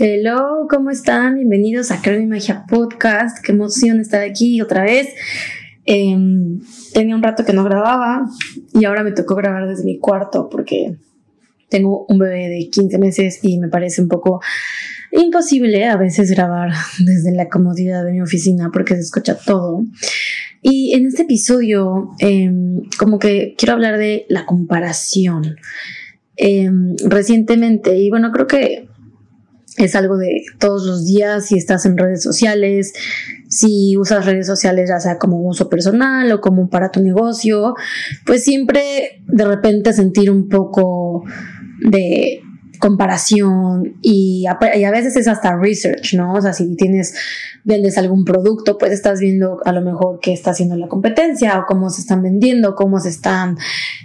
Hello, ¿cómo están? Bienvenidos a Creo Magia Podcast. Qué emoción estar aquí otra vez. Em, tenía un rato que no grababa y ahora me tocó grabar desde mi cuarto porque tengo un bebé de 15 meses y me parece un poco imposible a veces grabar desde la comodidad de mi oficina porque se escucha todo. Y en este episodio, em, como que quiero hablar de la comparación. Em, recientemente, y bueno, creo que es algo de todos los días, si estás en redes sociales, si usas redes sociales ya sea como uso personal o como para tu negocio, pues siempre de repente sentir un poco de comparación y a, veces es hasta research, ¿no? O sea, si tienes, vendes algún producto, pues estás viendo a lo mejor qué está haciendo la competencia o cómo se están vendiendo, cómo se están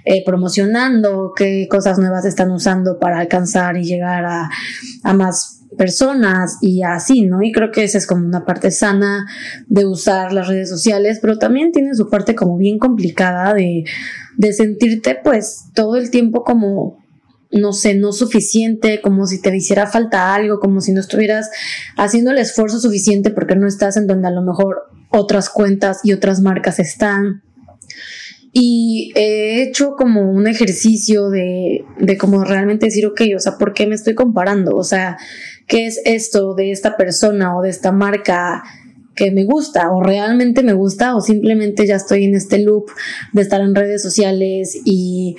eh, promocionando, qué cosas nuevas están usando para alcanzar y llegar a, a más personas y así, ¿no? Y creo que esa es como una parte sana de usar las redes sociales, pero también tiene su parte como bien complicada de, de sentirte pues todo el tiempo como no sé, no suficiente, como si te hiciera falta algo, como si no estuvieras haciendo el esfuerzo suficiente porque no estás en donde a lo mejor otras cuentas y otras marcas están. Y he hecho como un ejercicio de, de como realmente decir, ok, o sea, ¿por qué me estoy comparando? O sea, ¿qué es esto de esta persona o de esta marca? que me gusta o realmente me gusta o simplemente ya estoy en este loop de estar en redes sociales y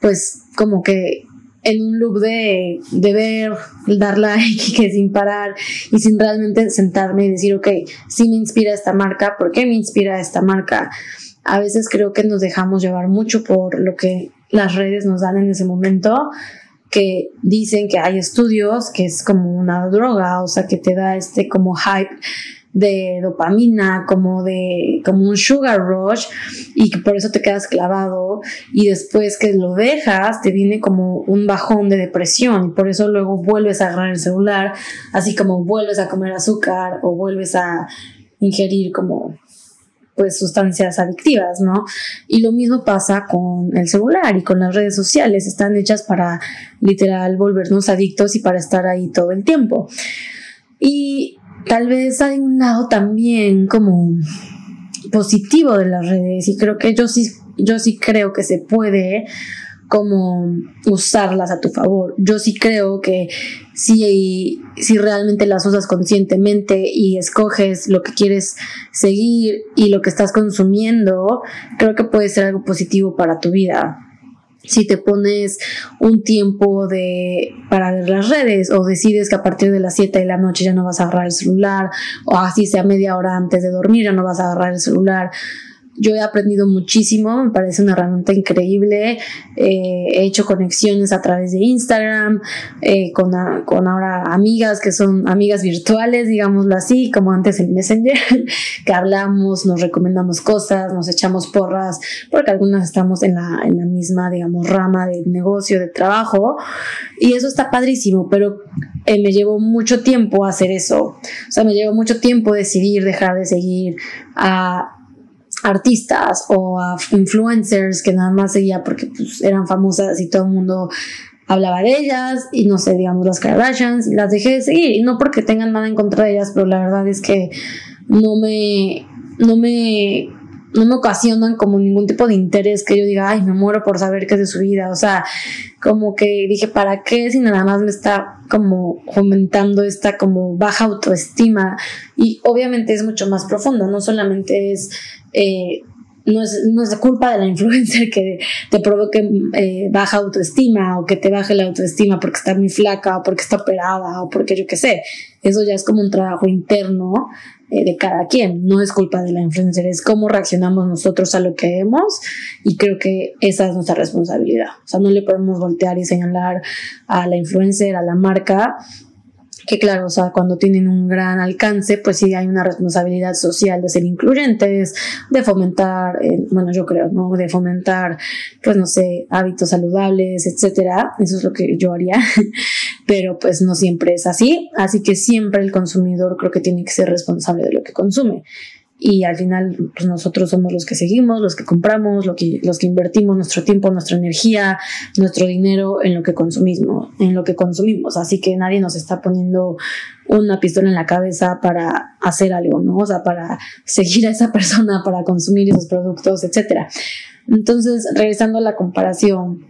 pues como que en un loop de, de ver, dar like que sin parar y sin realmente sentarme y decir, ok, sí me inspira esta marca, ¿por qué me inspira esta marca? A veces creo que nos dejamos llevar mucho por lo que las redes nos dan en ese momento, que dicen que hay estudios que es como una droga, o sea, que te da este como hype de dopamina, como de como un sugar rush y que por eso te quedas clavado y después que lo dejas te viene como un bajón de depresión y por eso luego vuelves a agarrar el celular, así como vuelves a comer azúcar o vuelves a ingerir como pues sustancias adictivas, ¿no? Y lo mismo pasa con el celular y con las redes sociales, están hechas para literal volvernos adictos y para estar ahí todo el tiempo. Y tal vez hay un lado también como positivo de las redes y creo que yo sí, yo sí creo que se puede como usarlas a tu favor. Yo sí creo que si, si realmente las usas conscientemente y escoges lo que quieres seguir y lo que estás consumiendo, creo que puede ser algo positivo para tu vida. Si te pones un tiempo de para ver las redes o decides que a partir de las 7 de la noche ya no vas a agarrar el celular o así sea media hora antes de dormir ya no vas a agarrar el celular yo he aprendido muchísimo, me parece una herramienta increíble. Eh, he hecho conexiones a través de Instagram, eh, con, con ahora amigas que son amigas virtuales, digámoslo así, como antes el Messenger, que hablamos, nos recomendamos cosas, nos echamos porras, porque algunas estamos en la, en la misma, digamos, rama de negocio, de trabajo, y eso está padrísimo, pero eh, me llevó mucho tiempo hacer eso. O sea, me llevó mucho tiempo decidir dejar de seguir a artistas o a influencers que nada más seguía porque pues, eran famosas y todo el mundo hablaba de ellas y no sé, digamos las Kardashians y las dejé de seguir. Y no porque tengan nada en contra de ellas, pero la verdad es que no me no me no me ocasionan como ningún tipo de interés que yo diga, ay, me muero por saber qué es de su vida. O sea, como que dije, ¿para qué si nada más me está como fomentando esta como baja autoestima? Y obviamente es mucho más profundo, no solamente es eh, no es, no es culpa de la influencer que te provoque eh, baja autoestima o que te baje la autoestima porque está muy flaca o porque está operada o porque yo qué sé. Eso ya es como un trabajo interno eh, de cada quien. No es culpa de la influencer, es cómo reaccionamos nosotros a lo que vemos y creo que esa es nuestra responsabilidad. O sea, no le podemos voltear y señalar a la influencer, a la marca que claro, o sea, cuando tienen un gran alcance, pues sí hay una responsabilidad social de ser incluyentes, de fomentar, eh, bueno, yo creo, ¿no? De fomentar, pues no sé, hábitos saludables, etcétera. Eso es lo que yo haría, pero pues no siempre es así. Así que siempre el consumidor creo que tiene que ser responsable de lo que consume. Y al final pues nosotros somos los que seguimos, los que compramos, los que, los que invertimos nuestro tiempo, nuestra energía, nuestro dinero en lo que consumimos, en lo que consumimos. Así que nadie nos está poniendo una pistola en la cabeza para hacer algo, ¿no? O sea, para seguir a esa persona, para consumir esos productos, etcétera. Entonces, regresando a la comparación,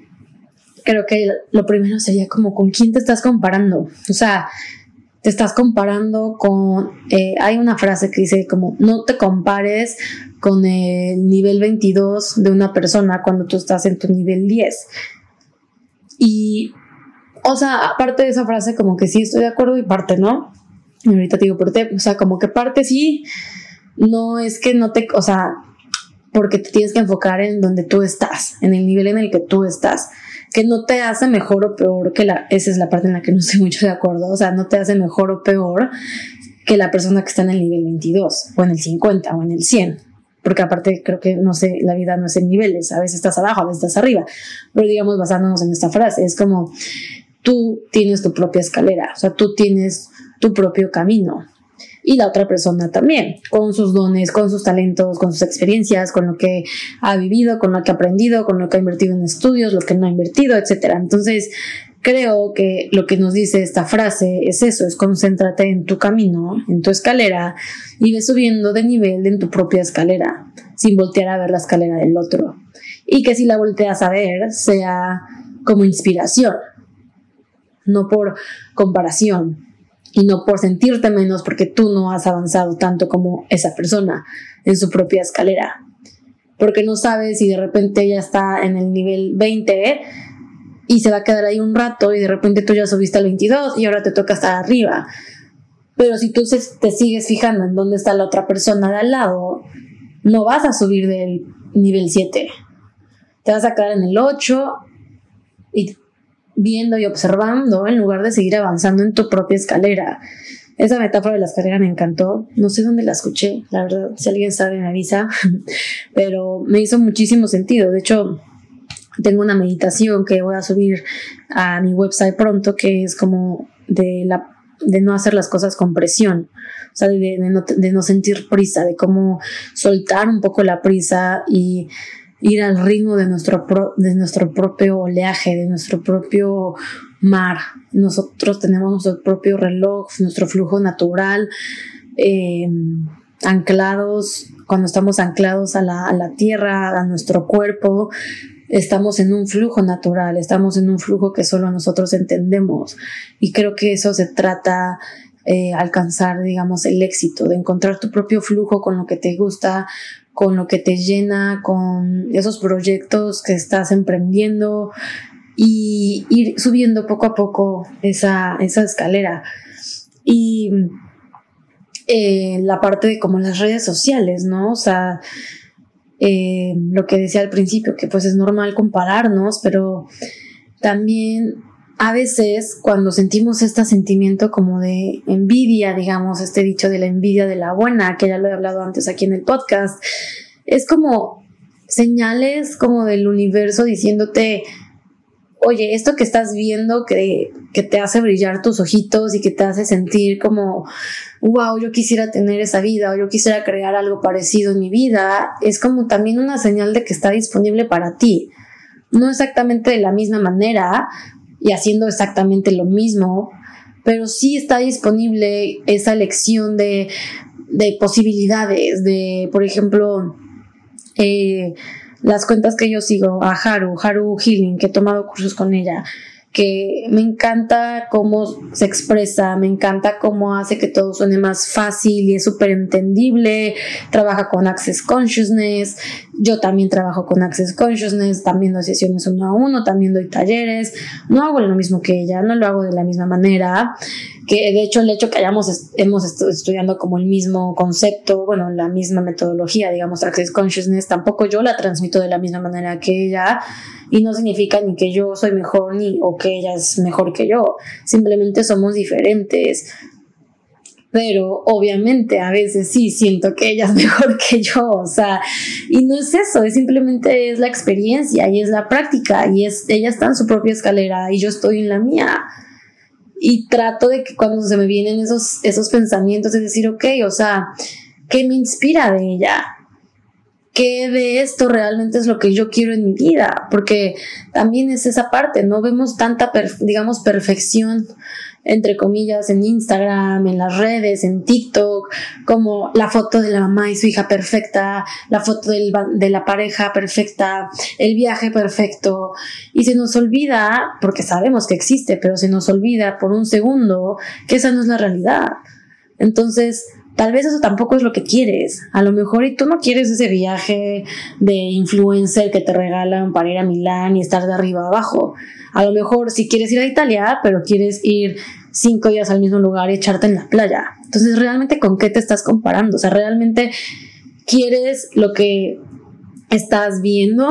creo que lo primero sería como con quién te estás comparando. O sea, te estás comparando con, eh, hay una frase que dice como, no te compares con el nivel 22 de una persona cuando tú estás en tu nivel 10. Y, o sea, aparte de esa frase, como que sí estoy de acuerdo y parte no. Y ahorita te digo por qué, o sea, como que parte sí, no es que no te, o sea, porque te tienes que enfocar en donde tú estás, en el nivel en el que tú estás que no te hace mejor o peor que la, esa es la parte en la que no estoy mucho de acuerdo, o sea, no te hace mejor o peor que la persona que está en el nivel 22 o en el 50 o en el 100. Porque aparte creo que, no sé, la vida no es en niveles, a veces estás abajo, a veces estás arriba. Pero digamos, basándonos en esta frase, es como tú tienes tu propia escalera, o sea, tú tienes tu propio camino y la otra persona también, con sus dones, con sus talentos, con sus experiencias, con lo que ha vivido, con lo que ha aprendido, con lo que ha invertido en estudios, lo que no ha invertido, etc. Entonces, creo que lo que nos dice esta frase es eso, es concéntrate en tu camino, en tu escalera y ve subiendo de nivel en tu propia escalera, sin voltear a ver la escalera del otro. Y que si la volteas a ver, sea como inspiración, no por comparación, y no por sentirte menos porque tú no has avanzado tanto como esa persona en su propia escalera. Porque no sabes si de repente ella está en el nivel 20 y se va a quedar ahí un rato y de repente tú ya subiste al 22 y ahora te toca estar arriba. Pero si tú te sigues fijando en dónde está la otra persona de al lado, no vas a subir del nivel 7. Te vas a quedar en el 8 y viendo y observando en lugar de seguir avanzando en tu propia escalera. Esa metáfora de la escalera me encantó. No sé dónde la escuché, la verdad. Si alguien sabe, me avisa. Pero me hizo muchísimo sentido. De hecho, tengo una meditación que voy a subir a mi website pronto, que es como de, la, de no hacer las cosas con presión. O sea, de, de no sentir prisa, de cómo soltar un poco la prisa y ir al ritmo de nuestro, de nuestro propio oleaje, de nuestro propio mar. Nosotros tenemos nuestro propio reloj, nuestro flujo natural, eh, anclados, cuando estamos anclados a la, a la tierra, a nuestro cuerpo, estamos en un flujo natural, estamos en un flujo que solo nosotros entendemos. Y creo que eso se trata eh, alcanzar, digamos, el éxito, de encontrar tu propio flujo con lo que te gusta, con lo que te llena, con esos proyectos que estás emprendiendo y ir subiendo poco a poco esa, esa escalera. Y eh, la parte de como las redes sociales, ¿no? O sea, eh, lo que decía al principio, que pues es normal compararnos, pero también a veces cuando sentimos este sentimiento como de envidia, digamos, este dicho de la envidia de la buena, que ya lo he hablado antes aquí en el podcast, es como señales como del universo diciéndote, oye, esto que estás viendo que, que, te hace brillar tus ojitos y que te hace sentir como, wow, yo quisiera tener esa vida o yo quisiera crear algo parecido en mi vida, es como también una señal de que está disponible para ti. No exactamente de la misma manera, y haciendo exactamente lo mismo, pero sí está disponible esa elección de, posibilidades, de, por ejemplo, eh, las cuentas que yo sigo a Haru, Haru Healing, que he tomado cursos con ella, que me encanta cómo se expresa, me encanta cómo hace que todo suene más fácil y es súper entendible, trabaja con Access Consciousness, yo también trabajo con Access Consciousness, también doy sesiones uno a uno, también doy talleres, no hago lo mismo que ella, no lo hago de la misma manera, que de hecho el hecho que hayamos hemos estado estudiando como el mismo concepto, bueno, la misma metodología, digamos, Access Consciousness, tampoco yo la transmito de la misma manera que ella, y no significa ni que yo soy mejor ni o que ella es mejor que yo, simplemente somos diferentes. Pero obviamente a veces sí siento que ella es mejor que yo, o sea, y no es eso, es simplemente es la experiencia y es la práctica y es ella está en su propia escalera y yo estoy en la mía. Y trato de que cuando se me vienen esos, esos pensamientos de decir, ok, o sea, ¿qué me inspira de ella? ¿Qué de esto realmente es lo que yo quiero en mi vida? Porque también es esa parte, no vemos tanta, digamos, perfección entre comillas, en Instagram, en las redes, en TikTok, como la foto de la mamá y su hija perfecta, la foto de la pareja perfecta, el viaje perfecto. Y se nos olvida, porque sabemos que existe, pero se nos olvida por un segundo que esa no es la realidad. Entonces, tal vez eso tampoco es lo que quieres. A lo mejor y tú no quieres ese viaje de influencer que te regalan para ir a Milán y estar de arriba abajo. A lo mejor si quieres ir a Italia, pero quieres ir cinco días al mismo lugar y echarte en la playa. Entonces, ¿realmente con qué te estás comparando? O sea, ¿realmente quieres lo que estás viendo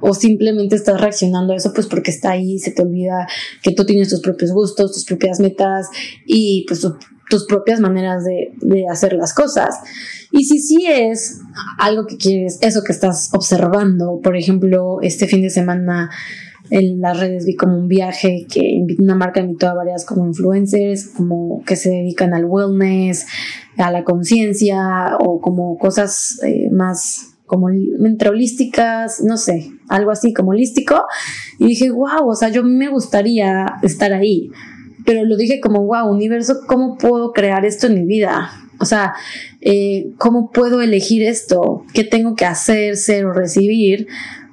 o simplemente estás reaccionando a eso pues porque está ahí, se te olvida que tú tienes tus propios gustos, tus propias metas y pues tus propias maneras de, hacer las cosas. Y si sí es algo que quieres, eso que estás observando, por ejemplo, este fin de semana en las redes vi como un viaje que una marca invitó a varias como influencers, como que se dedican al wellness, a la conciencia o como cosas eh, más como entre holísticas, no sé, algo así como holístico. Y dije, wow, o sea, yo me gustaría estar ahí. Pero lo dije como, wow, universo, ¿cómo puedo crear esto en mi vida? O sea, eh, ¿cómo puedo elegir esto? ¿Qué tengo que hacer, ser o recibir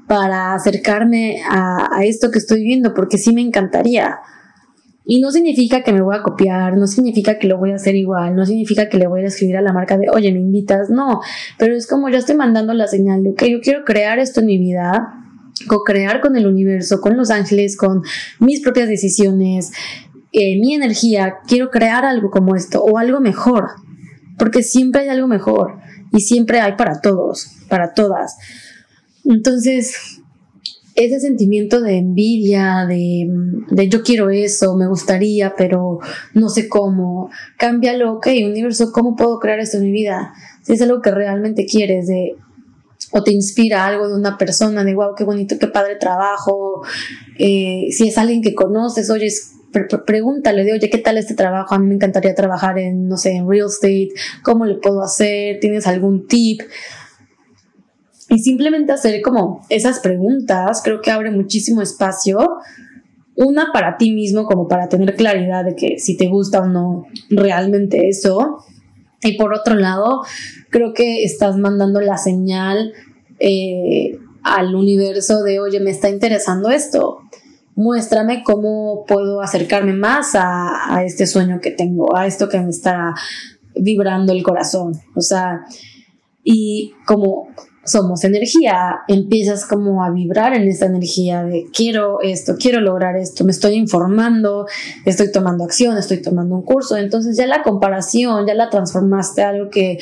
para acercarme a, esto que estoy viendo, porque sí me encantaría. Y no significa que me voy a copiar, no significa que lo voy a hacer igual, no significa que le voy a escribir a la marca de, oye, me invitas, no, pero es como ya estoy mandando la señal de, que yo quiero crear esto en mi vida, co-crear con el universo, con los ángeles, con mis propias decisiones, eh, mi energía, quiero crear algo como esto o algo mejor, porque siempre hay algo mejor y siempre hay para todos, para todas. Entonces, ese sentimiento de envidia, de, yo quiero eso, me gustaría, pero no sé cómo, cámbialo, ok, universo, ¿cómo puedo crear esto en mi vida? Si es algo que realmente quieres, de, o te inspira algo de una persona, de wow, qué bonito, qué padre trabajo, eh, si es alguien que conoces, oye, pregúntale de, oye, ¿qué tal este trabajo? A mí me encantaría trabajar en, no sé, en real estate, ¿cómo le puedo hacer? ¿Tienes algún tip? Y simplemente hacer como esas preguntas creo que abre muchísimo espacio. Una para ti mismo, como para tener claridad de que si te gusta o no realmente eso. Y por otro lado, creo que estás mandando la señal eh, al universo de, oye, me está interesando esto. Muéstrame cómo puedo acercarme más a, este sueño que tengo, a esto que me está vibrando el corazón. O sea, y como somos energía, empiezas como a vibrar en esta energía de quiero esto, quiero lograr esto, me estoy informando, estoy tomando acción, estoy tomando un curso, entonces ya la comparación, ya la transformaste a algo que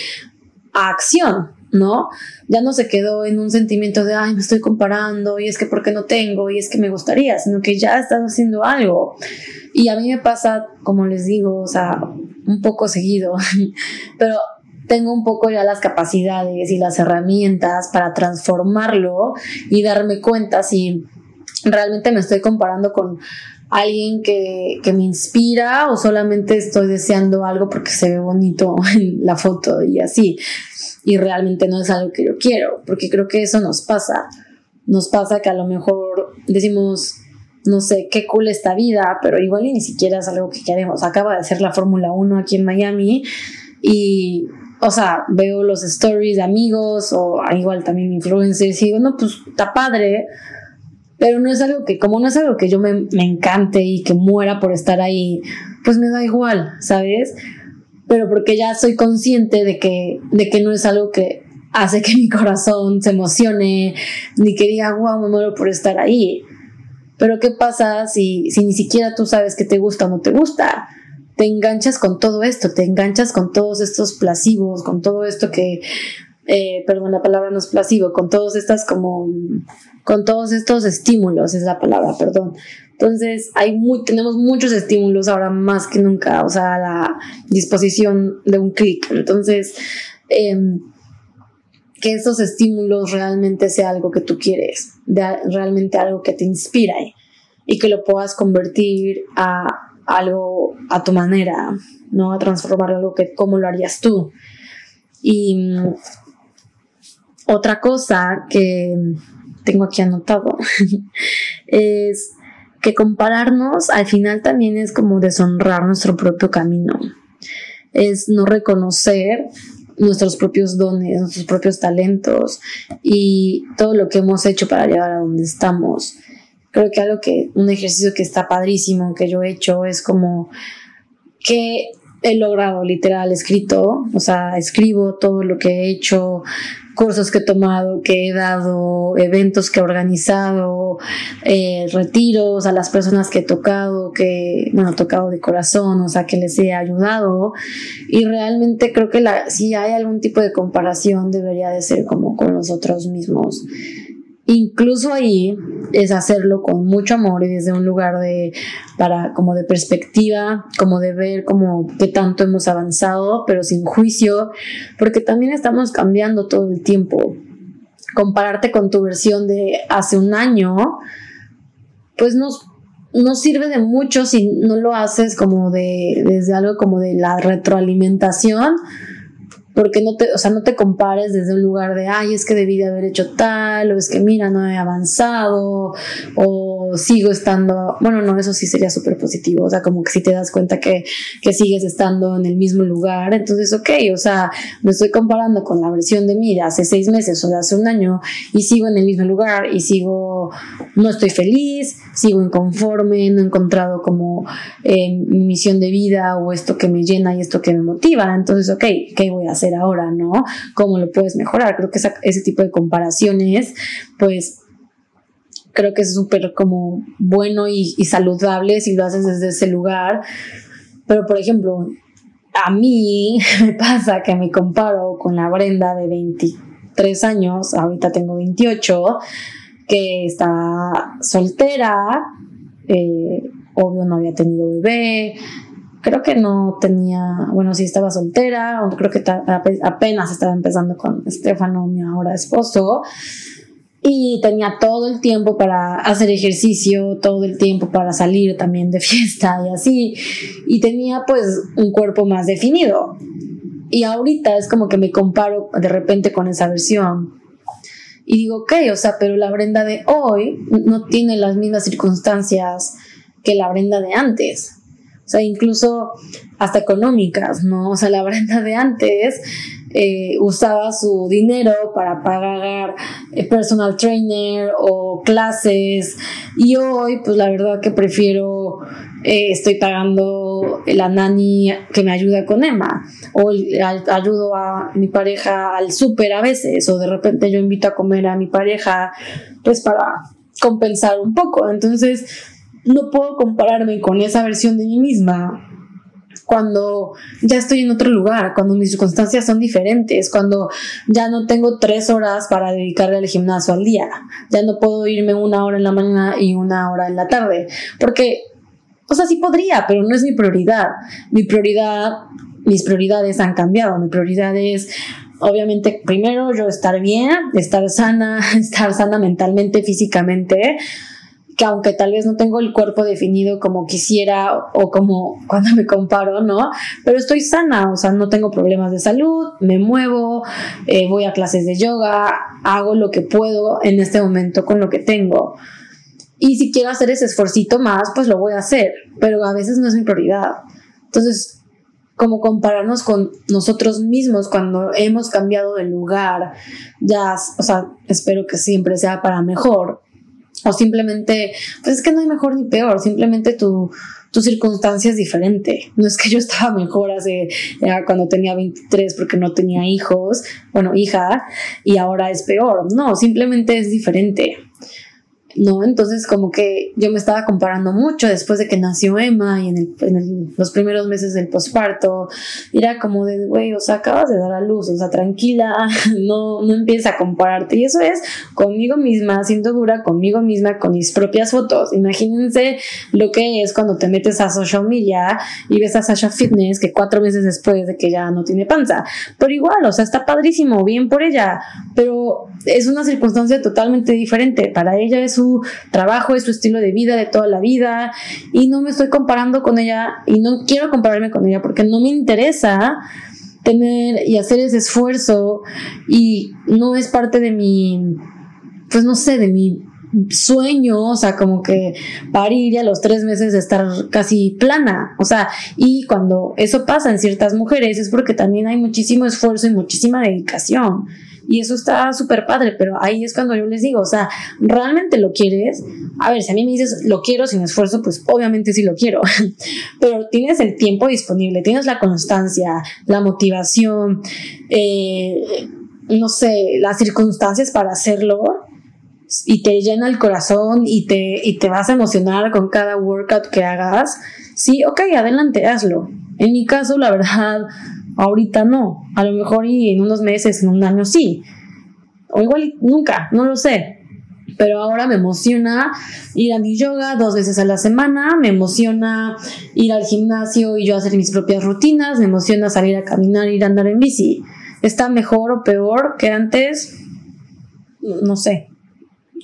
a acción, ¿no? Ya no se quedó en un sentimiento de, ay, me estoy comparando y es que porque no tengo y es que me gustaría, sino que ya estás haciendo algo. Y a mí me pasa, como les digo, o sea, un poco seguido, pero tengo un poco ya las capacidades y las herramientas para transformarlo y darme cuenta si realmente me estoy comparando con alguien que, me inspira o solamente estoy deseando algo porque se ve bonito en la foto y así. Y realmente no es algo que yo quiero, porque creo que eso nos pasa. Nos pasa que a lo mejor decimos, no sé, qué cool esta vida, pero igual ni siquiera es algo que queremos. Acaba de hacer la Fórmula 1 aquí en Miami y o sea, veo los stories de amigos o igual también influencers y digo, no, pues está padre, pero no es algo que, como no es algo que yo me, me encante y que muera por estar ahí, pues me da igual, ¿sabes? Pero porque ya soy consciente de que, de que no es algo que hace que mi corazón se emocione, ni que diga, wow, me muero por estar ahí. Pero ¿qué pasa si, si ni siquiera tú sabes que te gusta o no te gusta? te enganchas con todo esto, te enganchas con todos estos placivos, con todo esto que, eh, perdón, la palabra no es plasivo, con todos estas como, con todos estos estímulos, es la palabra, perdón. Entonces, hay muy, tenemos muchos estímulos ahora más que nunca, o sea, la disposición de un clic. Entonces, em, que esos estímulos realmente sea algo que tú quieres, realmente algo que te inspira y que lo puedas convertir a algo a tu manera, ¿no? A transformar algo que, ¿cómo lo harías tú? Y otra cosa que tengo aquí anotado es que compararnos al final también es como deshonrar nuestro propio camino. Es no reconocer nuestros propios dones, nuestros propios talentos y todo lo que hemos hecho para llegar a donde estamos. Creo que algo que, un ejercicio que está padrísimo, que yo he hecho, es como que he logrado literal escrito, o sea, escribo todo lo que he hecho, cursos que he tomado, que he dado, eventos que he organizado, eh, retiros a las personas que he tocado, que, bueno, tocado de corazón, o sea, que les he ayudado. Y realmente creo que la, si hay algún tipo de comparación, debería de ser como con nosotros mismos. Incluso ahí es hacerlo con mucho amor y desde un lugar de para como de perspectiva, como de ver como qué tanto hemos avanzado, pero sin juicio, porque también estamos cambiando todo el tiempo. Compararte con tu versión de hace un año, pues nos no sirve de mucho si no lo haces como de desde algo como de la retroalimentación porque no te, o sea, no te compares desde un lugar de, ay, es que debí de haber hecho tal, o es que mira, no he avanzado, o sigo estando, bueno, no, eso sí sería súper positivo, o sea, como que si te das cuenta que, que sigues estando en el mismo lugar, entonces, ok, o sea, me estoy comparando con la versión de mí de hace seis meses o de hace un año y sigo en el mismo lugar y sigo, no estoy feliz, sigo inconforme, no he encontrado como eh, mi misión de vida o esto que me llena y esto que me motiva, entonces, ok, ¿qué voy a hacer? ahora, ¿no? ¿Cómo lo puedes mejorar? Creo que ese tipo de comparaciones, pues creo que es súper como bueno y, saludable si lo haces desde ese lugar. Pero, por ejemplo, a mí me pasa que me comparo con la Brenda de 23 años, ahorita tengo 28, que está soltera, eh, obvio no había tenido bebé, creo que no tenía, bueno, sí estaba soltera, creo que apenas estaba empezando con Estefano, mi ahora esposo, y tenía todo el tiempo para hacer ejercicio, todo el tiempo para salir también de fiesta y así, y tenía pues un cuerpo más definido. Y ahorita es como que me comparo de repente con esa versión. Y digo, ok, o sea, pero la Brenda de hoy no tiene las mismas circunstancias que la Brenda de antes o sea, incluso hasta económicas, ¿no? O sea, la Brenda de antes eh, usaba su dinero para pagar eh, personal trainer o clases. Y hoy, pues la verdad que prefiero, eh, estoy pagando la nani que me ayuda con Emma. O ayudo a mi pareja al súper a veces o de repente yo invito a comer a mi pareja pues para compensar un poco. Entonces, no puedo compararme con esa versión de mí misma cuando ya estoy en otro lugar, cuando mis circunstancias son diferentes, cuando ya no tengo tres horas para dedicarle al gimnasio al día, ya no puedo irme una hora en la mañana y una hora en la tarde, porque, o sea, sí podría, pero no es mi prioridad. Mi prioridad, mis prioridades han cambiado, mi prioridad es obviamente primero yo estar bien, estar sana, estar sana mentalmente, físicamente, que aunque tal vez no tengo el cuerpo definido como quisiera o como cuando me comparo, ¿no? Pero estoy sana, o sea, no tengo problemas de salud, me muevo, eh, voy a clases de yoga, hago lo que puedo en este momento con lo que tengo. Y si quiero hacer ese esforcito más, pues lo voy a hacer, pero a veces no es mi prioridad. Entonces, como compararnos con nosotros mismos cuando hemos cambiado de lugar, ya, o sea, espero que siempre sea para mejor, o simplemente, pues es que no hay mejor ni peor, simplemente tu, tu circunstancia es diferente. No es que yo estaba mejor hace cuando tenía 23 porque no tenía hijos, bueno, hija, y ahora es peor. No, simplemente es diferente. ¿No? Entonces como que yo me estaba comparando mucho después de que nació Emma y en, los primeros meses del posparto, era como de, güey, o sea, acabas de dar a luz, o sea, tranquila, no, no empieza a compararte. Y eso es conmigo misma, siendo dura conmigo misma, con mis propias fotos. Imagínense lo que es cuando te metes a social media y ves a Sasha Fitness que cuatro meses después de que ya no tiene panza. Pero igual, o sea, está padrísimo, bien por ella, pero es una circunstancia totalmente diferente. Para ella es su trabajo, es su estilo de vida de toda la vida y no me estoy comparando con ella y no quiero compararme con ella porque no me interesa tener y hacer ese esfuerzo y no es parte de mi, pues no sé, de mi sueño, o sea, como que parir y a los tres meses estar casi plana, o sea, y cuando eso pasa en ciertas mujeres es porque también hay muchísimo esfuerzo y muchísima dedicación. Y eso está súper padre, pero ahí es cuando yo les digo, o sea, ¿realmente lo quieres? A ver, si a mí me dices, lo quiero sin esfuerzo, pues obviamente sí lo quiero, pero tienes el tiempo disponible, tienes la constancia, la motivación, eh, no sé, las circunstancias para hacerlo y te llena el corazón y te, y te vas a emocionar con cada workout que hagas, sí, ok, adelante, hazlo. En mi caso, la verdad, ahorita no. A lo mejor y en unos meses, en un año sí. O igual nunca, no lo sé. Pero ahora me emociona ir a mi yoga dos veces a la semana, me emociona ir al gimnasio y yo hacer mis propias rutinas, me emociona salir a caminar, ir a andar en bici. ¿Está mejor o peor que antes? No sé,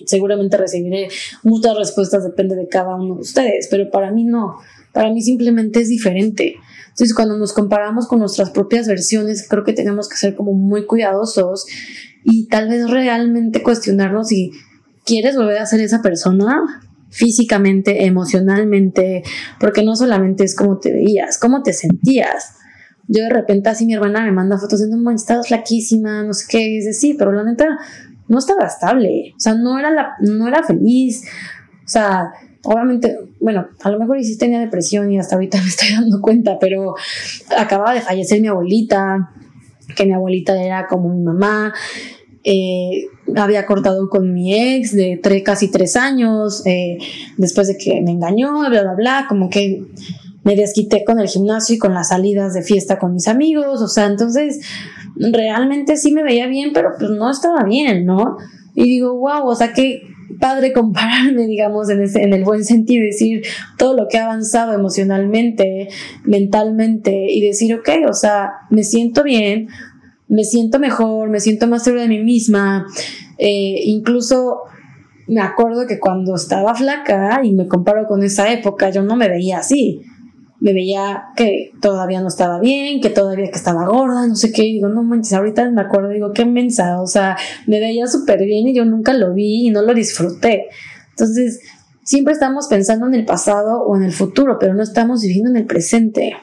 seguramente recibiré muchas respuestas, depende de cada uno de ustedes, pero para mí no, para mí simplemente es diferente. Entonces, cuando nos comparamos con nuestras propias versiones, creo que tenemos que ser como muy cuidadosos y tal vez realmente cuestionarnos si quieres volver a ser esa persona físicamente, emocionalmente, porque no solamente es cómo te veías, cómo te sentías. Yo de repente así mi hermana me manda fotos de, no, estás flaquísima, no sé qué, y dice, sí, pero la neta, no estaba estable, o sea, no era, la, no era feliz, o sea, obviamente, bueno, a lo mejor sí tenía depresión y hasta ahorita me estoy dando cuenta, pero acababa de fallecer mi abuelita, que mi abuelita era como mi mamá, eh, había cortado con mi ex de tres, casi tres años, eh, después de que me engañó, bla, bla, bla, como que me desquité con el gimnasio y con las salidas de fiesta con mis amigos, o sea, entonces realmente sí me veía bien, pero pues no estaba bien, ¿no? Y digo, wow, o sea, qué padre compararme, digamos, en, ese, en el buen sentido, decir todo lo que he avanzado emocionalmente, mentalmente, y decir, ok, o sea, me siento bien, me siento mejor, me siento más segura de mí misma, eh, incluso me acuerdo que cuando estaba flaca y me comparo con esa época, yo no me veía así me veía que todavía no estaba bien, que todavía que estaba gorda, no sé qué, y digo, no manches, ahorita me acuerdo, digo, qué mensa, o sea, me veía súper bien y yo nunca lo vi y no lo disfruté. Entonces, siempre estamos pensando en el pasado o en el futuro, pero no estamos viviendo en el presente.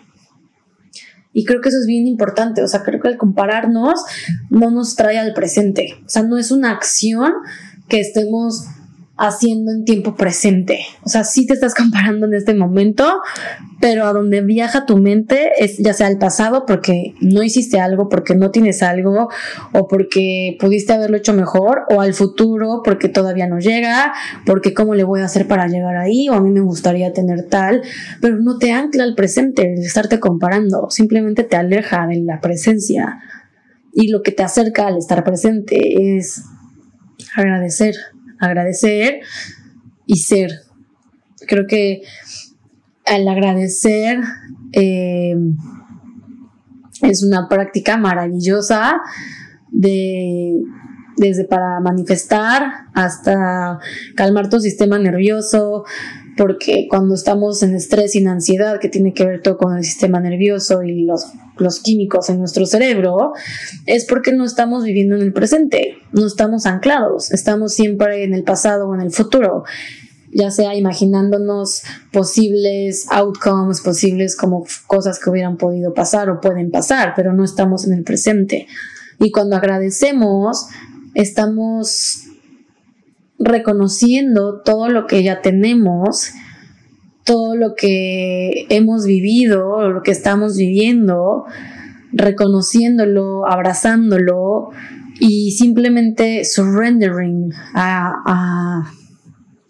Y creo que eso es bien importante, o sea, creo que el compararnos no nos trae al presente, o sea, no es una acción que estemos haciendo en tiempo presente. O sea, sí te estás comparando en este momento, pero a donde viaja tu mente es ya sea el pasado porque no hiciste algo, porque no tienes algo, o porque pudiste haberlo hecho mejor, o al futuro porque todavía no llega, porque cómo le voy a hacer para llegar ahí, o a mí me gustaría tener tal, pero no te ancla al presente el estarte comparando, simplemente te aleja de la presencia. Y lo que te acerca al estar presente es agradecer agradecer y ser. Creo que al agradecer eh, es una práctica maravillosa de desde para manifestar hasta calmar tu sistema nervioso, porque cuando estamos en estrés y en ansiedad, que tiene que ver todo con el sistema nervioso y los, los químicos en nuestro cerebro, es porque no estamos viviendo en el presente, no estamos anclados, estamos siempre en el pasado o en el futuro ya sea imaginándonos posibles outcomes, posibles como cosas que hubieran podido pasar o pueden pasar, pero no estamos en el presente. Y cuando agradecemos, estamos reconociendo todo lo que ya tenemos, todo lo que hemos vivido, lo que estamos viviendo, reconociéndolo, abrazándolo y simplemente surrendering a, a,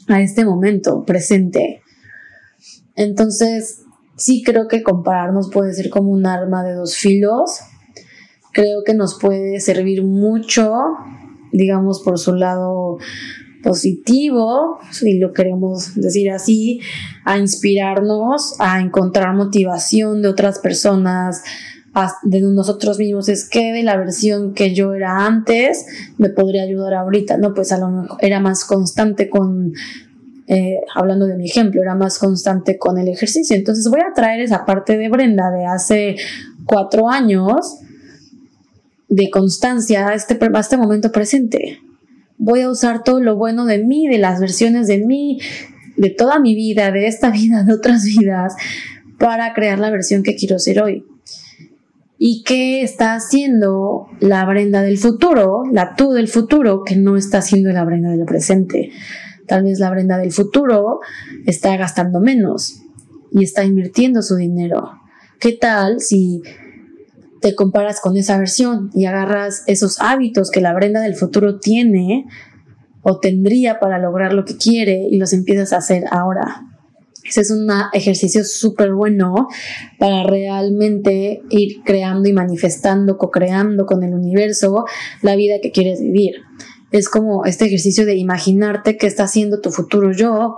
a este momento presente. Entonces, sí creo que compararnos puede ser como un arma de dos filos. Creo que nos puede servir mucho, digamos, por su lado positivo, si lo queremos decir así, a inspirarnos, a encontrar motivación de otras personas, de nosotros mismos, es que de la versión que yo era antes me podría ayudar ahorita, ¿no? Pues a lo mejor era más constante con, eh, hablando de mi ejemplo, era más constante con el ejercicio. Entonces voy a traer esa parte de Brenda de hace cuatro años de constancia a este, a este momento presente. Voy a usar todo lo bueno de mí, de las versiones de mí, de toda mi vida, de esta vida, de otras vidas, para crear la versión que quiero ser hoy. ¿Y qué está haciendo la Brenda del futuro, la tú del futuro, que no está haciendo la Brenda del presente? Tal vez la Brenda del futuro está gastando menos y está invirtiendo su dinero. ¿Qué tal si te comparas con esa versión y agarras esos hábitos que la Brenda del futuro tiene o tendría para lograr lo que quiere y los empiezas a hacer ahora? Ese es un ejercicio súper bueno para realmente ir creando y manifestando, co-creando con el universo la vida que quieres vivir. Es como este ejercicio de imaginarte qué está haciendo tu futuro yo,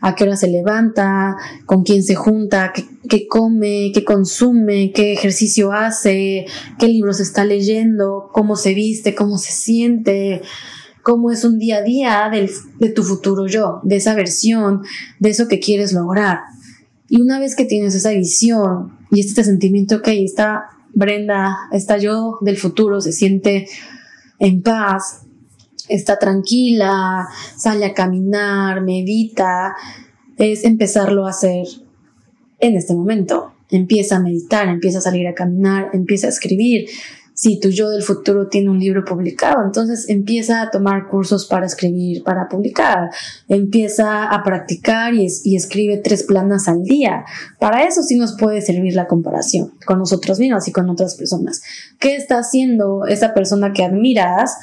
a qué hora se levanta, con quién se junta, qué, come, qué consume, qué ejercicio hace, qué libros está leyendo, cómo se viste, cómo se siente, cómo es un día a día de tu futuro yo, de esa versión, de eso que quieres lograr. Y una vez que tienes esa visión y este sentimiento, que está Brenda, está yo del futuro, se siente en paz, está tranquila, sale a caminar, medita, es empezarlo a hacer en este momento. Empieza a meditar, empieza a salir a caminar, empieza a escribir. Si tu yo del futuro tiene un libro publicado, entonces empieza a tomar cursos para escribir, para publicar. Empieza a practicar y, y escribe tres planas al día. Para eso sí nos puede servir la comparación con nosotros mismos y con otras personas. ¿Qué está haciendo esa persona que admiras?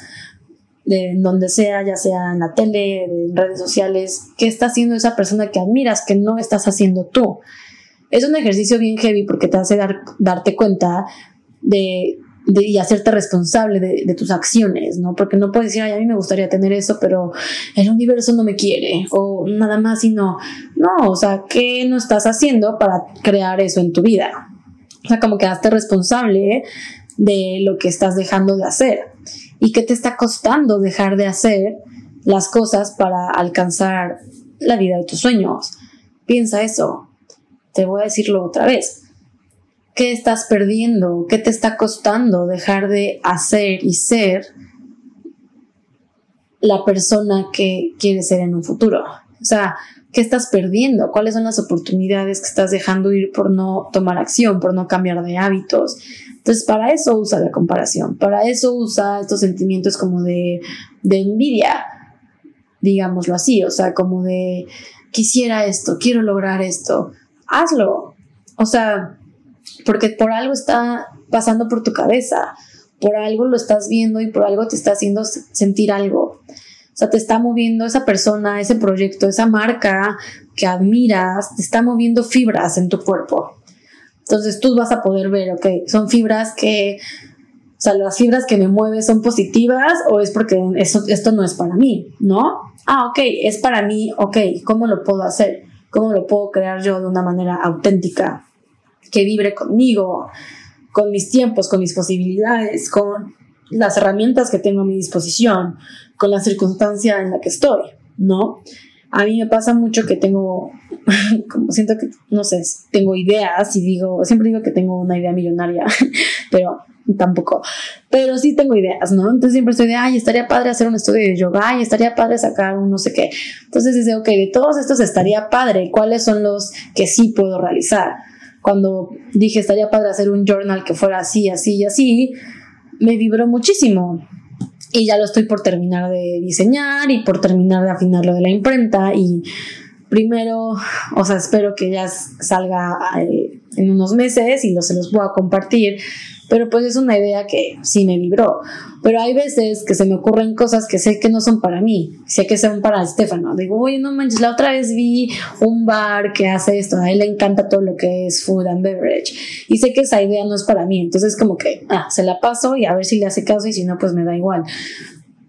De donde sea, ya sea en la tele, en redes sociales, qué está haciendo esa persona que admiras que no estás haciendo tú. Es un ejercicio bien heavy porque te hace dar, darte cuenta de, y hacerte responsable de, tus acciones, ¿no? Porque no puedes decir, ay, a mí me gustaría tener eso, pero el universo no me quiere, o nada más y no. No, o sea, ¿qué no estás haciendo para crear eso en tu vida? O sea, como que hazte responsable de lo que estás dejando de hacer y qué te está costando dejar de hacer las cosas para alcanzar la vida de tus sueños. Piensa eso. Te voy a decirlo otra vez. ¿Qué estás perdiendo? ¿Qué te está costando dejar de hacer y ser la persona que quieres ser en un futuro? O sea, ¿qué estás perdiendo? ¿Cuáles son las oportunidades que estás dejando ir por no tomar acción, por no cambiar de hábitos? Entonces, para eso usa la comparación, para eso usa estos sentimientos como de, envidia, digámoslo así, o sea, como de quisiera esto, quiero lograr esto, hazlo. O sea, porque por algo está pasando por tu cabeza, por algo lo estás viendo y por algo te está haciendo sentir algo. O sea, te está moviendo esa persona, ese proyecto, esa marca que admiras, te está moviendo fibras en tu cuerpo. Entonces tú vas a poder ver, ok, son fibras que, o sea, las fibras que me mueven son positivas o es porque eso, esto no es para mí, ¿no? Ah, ok, es para mí, ok, ¿cómo lo puedo hacer? ¿Cómo lo puedo crear yo de una manera auténtica, que vibre conmigo, con mis tiempos, con mis posibilidades, con las herramientas que tengo a mi disposición, con la circunstancia en la que estoy, ¿no? A mí me pasa mucho que tengo, como siento que, no sé, tengo ideas y digo, siempre digo que tengo una idea millonaria, pero tampoco. Pero sí tengo ideas, ¿no? Entonces siempre estoy de, ay, estaría padre hacer un estudio de yoga, ay, estaría padre sacar un no sé qué. Entonces dice, ok, de todos estos estaría padre, ¿cuáles son los que sí puedo realizar? Cuando dije, estaría padre hacer un journal que fuera así, así y así, me vibró muchísimo y ya lo estoy por terminar de diseñar y por terminar de afinar lo de la imprenta y primero, o sea, espero que ya salga eh, en unos meses y lo, se los pueda compartir, pero pues es una idea que sí me vibró. Pero hay veces que se me ocurren cosas que sé que no son para mí, sé que son para Estefano. Digo, oye, no manches, la otra vez vi un bar que hace esto, a él le encanta todo lo que es food and beverage, y sé que esa idea no es para mí, entonces como que, ah, se la paso y a ver si le hace caso y si no, pues me da igual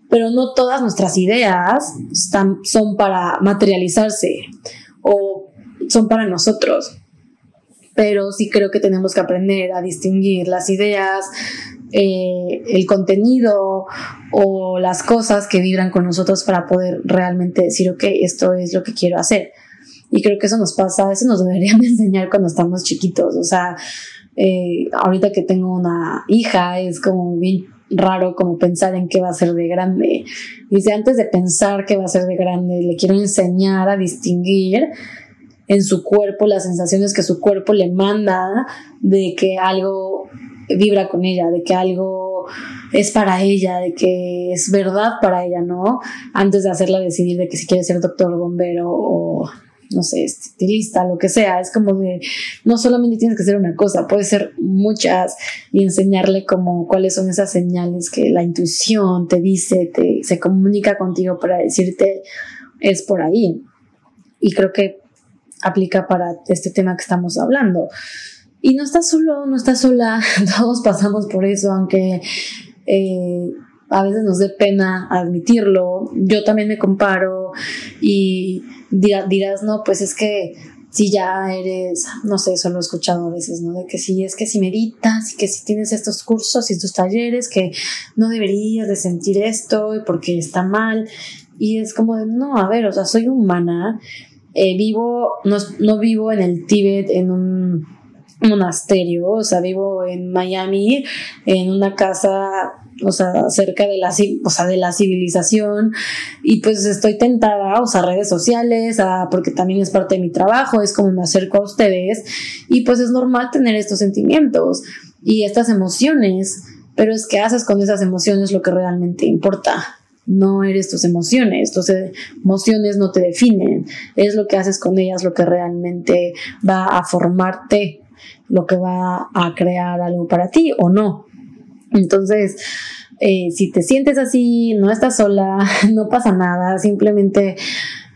pero no todas nuestras ideas están, son para materializarse o son para nosotros. Pero sí creo que tenemos que aprender a distinguir las ideas, eh, el contenido o las cosas que vibran con nosotros para poder realmente decir, ok, esto es lo que quiero hacer. Y creo que eso nos pasa, eso nos deberían enseñar cuando estamos chiquitos. O sea, eh, ahorita que tengo una hija, es como bien raro como pensar en qué va a ser de grande. Dice, antes de pensar qué va a ser de grande, le quiero enseñar a distinguir en su cuerpo las sensaciones que su cuerpo le manda de que algo vibra con ella, de que algo es para ella, de que es verdad para ella, ¿no? Antes de hacerla decidir de que si quiere ser doctor, bombero o no sé, estilista, lo que sea. Es como de, no solamente tienes que hacer una cosa, puede ser muchas y enseñarle como cuáles son esas señales que la intuición te dice, te, se comunica contigo para decirte es por ahí. Y creo que aplica para este tema que estamos hablando. Y no estás solo, no estás sola, todos pasamos por eso, aunque eh, a veces nos dé pena admitirlo. Yo también me comparo y dirás, no, pues es que si ya eres, no sé, eso lo he escuchado a veces, ¿no? De que si es que si meditas y que si tienes estos cursos y estos talleres, que no deberías de sentir esto porque está mal. Y es como de, no, a ver, o sea, soy humana, eh, vivo, no, no vivo en el Tíbet, en un monasterio, o sea, vivo en Miami, en una casa o sea, cerca de la, o sea, de la civilización y pues estoy tentada a usar redes sociales, a, porque también es parte de mi trabajo, es como me acerco a ustedes y pues es normal tener estos sentimientos y estas emociones, pero es que haces con esas emociones lo que realmente importa. No eres tus emociones, tus emociones no te definen, es lo que haces con ellas lo que realmente va a formarte, lo que va a crear algo para ti o no. Entonces, eh, si te sientes así, no estás sola, no pasa nada, simplemente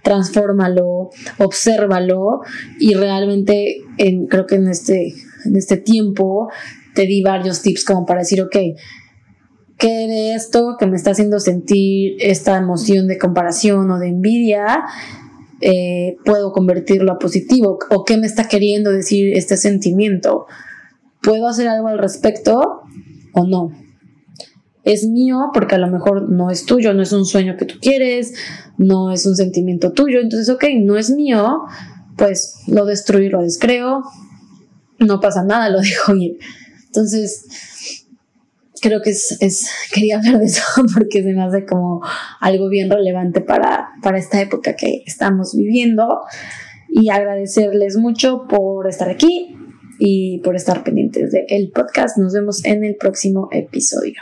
transfórmalo, obsérvalo y realmente creo que en este, en este tiempo te di varios tips como para decir, ok, ¿qué de esto que me está haciendo sentir esta emoción de comparación o de envidia? Eh, puedo convertirlo a positivo o qué me está queriendo decir este sentimiento. ¿Puedo hacer algo al respecto? o no. Es mío porque a lo mejor no es tuyo, no es un sueño que tú quieres, no es un sentimiento tuyo. Entonces, ok, no es mío, pues lo destruyo, lo descreo, no pasa nada, lo dejo ir. Entonces, creo que es, es, quería hablar de eso porque se me hace como algo bien relevante para, para esta época que estamos viviendo y agradecerles mucho por estar aquí y por estar pendientes del podcast. Nos vemos en el próximo episodio.